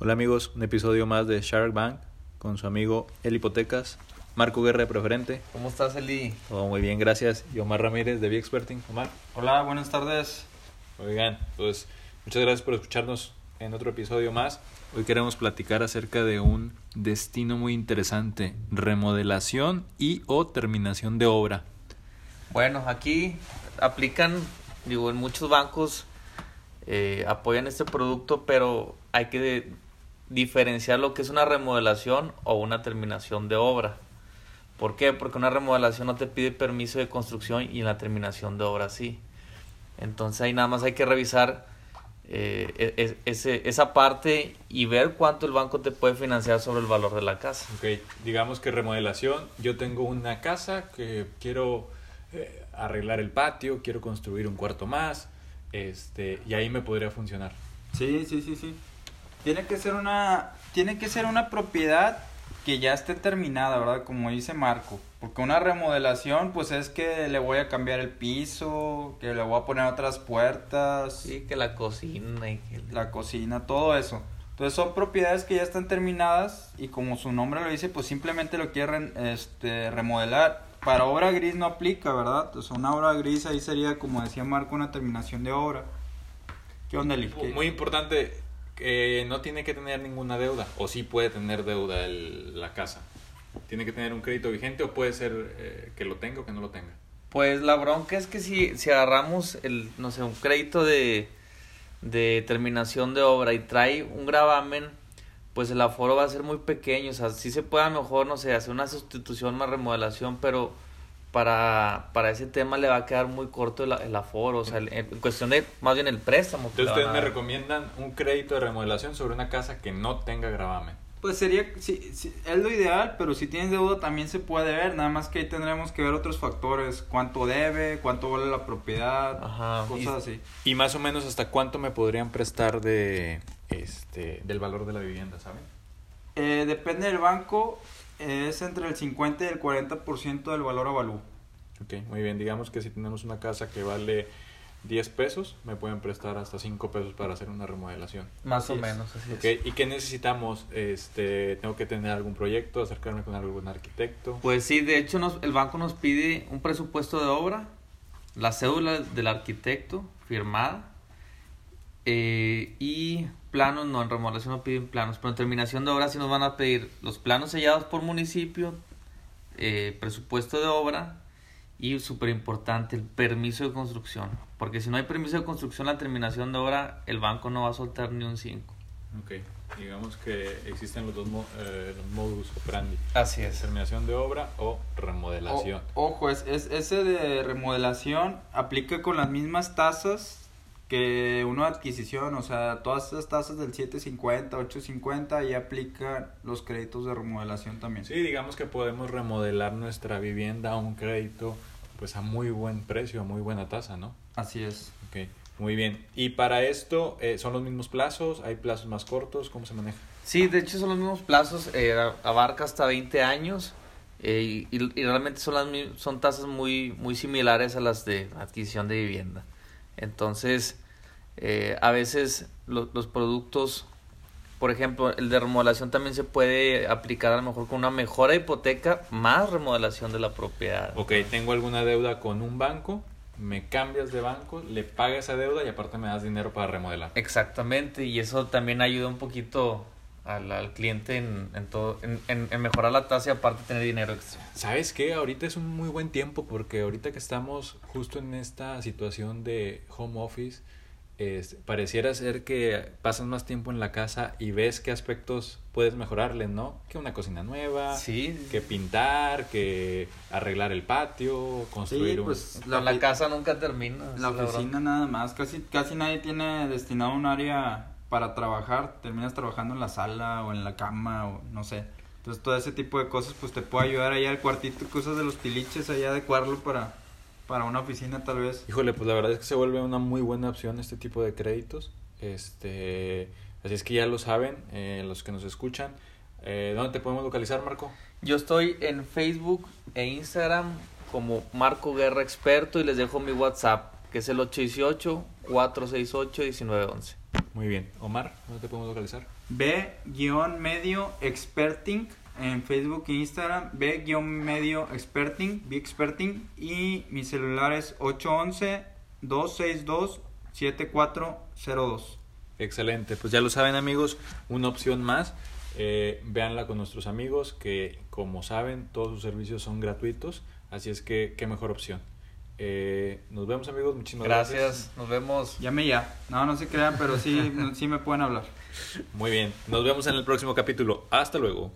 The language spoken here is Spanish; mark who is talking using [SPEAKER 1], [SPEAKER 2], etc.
[SPEAKER 1] Hola amigos, un episodio más de Shark Bank con su amigo El Hipotecas, Marco Guerra de Preferente.
[SPEAKER 2] ¿Cómo estás, Eli?
[SPEAKER 1] Todo muy bien, gracias. Y Omar Ramírez de Experting. Omar.
[SPEAKER 3] Hola, buenas tardes.
[SPEAKER 1] Oigan, pues muchas gracias por escucharnos en otro episodio más. Hoy queremos platicar acerca de un destino muy interesante, remodelación y o terminación de obra.
[SPEAKER 2] Bueno, aquí aplican, digo, en muchos bancos eh, apoyan este producto, pero hay que diferenciar lo que es una remodelación o una terminación de obra. ¿Por qué? Porque una remodelación no te pide permiso de construcción y en la terminación de obra sí. Entonces ahí nada más hay que revisar eh, e, ese, esa parte y ver cuánto el banco te puede financiar sobre el valor de la casa.
[SPEAKER 1] Ok, digamos que remodelación, yo tengo una casa que quiero eh, arreglar el patio, quiero construir un cuarto más, este, y ahí me podría funcionar.
[SPEAKER 3] Sí, sí, sí, sí. Tiene que ser una, tiene que ser una propiedad que ya esté terminada, ¿verdad? Como dice Marco. Porque una remodelación, pues es que le voy a cambiar el piso, que le voy a poner otras puertas.
[SPEAKER 2] Sí, que la cocina y que...
[SPEAKER 3] La cocina, todo eso. Entonces son propiedades que ya están terminadas y como su nombre lo dice, pues simplemente lo quieren este, remodelar. Para obra gris no aplica, ¿verdad? Entonces una obra gris ahí sería, como decía Marco, una terminación de obra. ¿Qué onda, Eli?
[SPEAKER 1] Muy importante, que no tiene que tener ninguna deuda, o sí puede tener deuda el, la casa. Tiene que tener un crédito vigente o puede ser eh, que lo tenga o que no lo tenga.
[SPEAKER 2] Pues la bronca es que si, si agarramos el, no sé, un crédito de, de terminación de obra y trae un gravamen, pues el aforo va a ser muy pequeño. O sea, sí se puede a lo mejor, no sé, hacer una sustitución más remodelación, pero para, para ese tema le va a quedar muy corto el, el aforo, o sea, en cuestión de más bien el préstamo.
[SPEAKER 1] Entonces ustedes me recomiendan un crédito de remodelación sobre una casa que no tenga gravamen.
[SPEAKER 3] Pues sería, sí, sí, es lo ideal, pero si tienes deuda también se puede ver, nada más que ahí tendremos que ver otros factores, cuánto debe, cuánto vale la propiedad,
[SPEAKER 2] Ajá.
[SPEAKER 3] cosas
[SPEAKER 1] y,
[SPEAKER 3] así.
[SPEAKER 1] Y más o menos hasta cuánto me podrían prestar de este del valor de la vivienda, ¿saben?
[SPEAKER 3] Eh, depende del banco, es entre el 50 y el 40% del valor avalú.
[SPEAKER 1] Ok, muy bien. Digamos que si tenemos una casa que vale 10 pesos, me pueden prestar hasta 5 pesos para hacer una remodelación.
[SPEAKER 2] Más
[SPEAKER 3] Así
[SPEAKER 2] o
[SPEAKER 3] es.
[SPEAKER 2] menos, así
[SPEAKER 1] Ok, ¿y qué necesitamos? Este, ¿Tengo que tener algún proyecto, acercarme con algún arquitecto?
[SPEAKER 2] Pues sí, de hecho nos, el banco nos pide un presupuesto de obra, la cédula del arquitecto firmada eh, y planos, no, en remodelación no piden planos, pero en terminación de obra sí nos van a pedir los planos sellados por municipio, eh, presupuesto de obra y súper importante el permiso de construcción, porque si no hay permiso de construcción la terminación de obra el banco no va a soltar ni un 5.
[SPEAKER 1] Ok, digamos que existen los dos eh, los modus operandi.
[SPEAKER 2] Así es.
[SPEAKER 1] Terminación de obra o remodelación.
[SPEAKER 3] O- ojo, es, es, ese de remodelación aplica con las mismas tasas que uno de adquisición, o sea, todas esas tasas del 750, 850 y aplican los créditos de remodelación también.
[SPEAKER 1] Sí, digamos que podemos remodelar nuestra vivienda a un crédito pues a muy buen precio, a muy buena tasa, ¿no?
[SPEAKER 3] Así es.
[SPEAKER 1] Ok, muy bien. Y para esto, eh, ¿son los mismos plazos? ¿Hay plazos más cortos? ¿Cómo se maneja?
[SPEAKER 2] Sí, de hecho son los mismos plazos, eh, abarca hasta 20 años eh, y, y realmente son las son tasas muy muy similares a las de adquisición de vivienda. Entonces, eh, a veces lo- los productos, por ejemplo, el de remodelación también se puede aplicar a lo mejor con una mejora de hipoteca más remodelación de la propiedad.
[SPEAKER 1] Ok, tengo alguna deuda con un banco, me cambias de banco, le pagas esa deuda y aparte me das dinero para remodelar.
[SPEAKER 2] Exactamente, y eso también ayuda un poquito al, al cliente en, en todo, en, en- en mejorar la tasa y aparte tener dinero extra.
[SPEAKER 1] ¿Sabes qué? Ahorita es un muy buen tiempo porque ahorita que estamos justo en esta situación de home office, es- pareciera ser que pasas más tiempo en la casa y ves qué aspectos puedes mejorarle, ¿no? Que una cocina nueva,
[SPEAKER 2] Sí,
[SPEAKER 1] que pintar, que arreglar el patio, construir
[SPEAKER 3] Sí,
[SPEAKER 1] un...
[SPEAKER 3] pues
[SPEAKER 2] la, la casa nunca termina. La
[SPEAKER 3] oficina nada más, casi, casi nadie tiene destinado un área para trabajar, terminas trabajando en la sala o en la cama o no sé. Entonces todo ese tipo de cosas pues te puede ayudar allá al cuartito, cosas de los tiliches, allá adecuarlo para, para una oficina tal vez.
[SPEAKER 1] Híjole, pues la verdad es que se vuelve una muy buena opción este tipo de créditos. Este, así es que ya lo saben, eh, los que nos escuchan. Eh, ¿Dónde te podemos localizar, Marco?
[SPEAKER 2] Yo estoy en Facebook e Instagram como Marco Guerra Experto y les dejo mi WhatsApp, que es el 818-468-1911.
[SPEAKER 1] Muy bien. Omar, ¿dónde te podemos localizar?
[SPEAKER 3] B-medio experting en Facebook e Instagram. B-medio experting, B experting. Y mi celular es 811-262-7402.
[SPEAKER 1] Excelente. Pues ya lo saben amigos, una opción más. Eh, véanla con nuestros amigos que como saben todos sus servicios son gratuitos. Así es que qué mejor opción. Eh, nos vemos amigos, muchísimas gracias.
[SPEAKER 2] Gracias, nos vemos.
[SPEAKER 3] Llame ya. No, no se crean, pero sí, sí me pueden hablar.
[SPEAKER 1] Muy bien, nos vemos en el próximo capítulo. Hasta luego.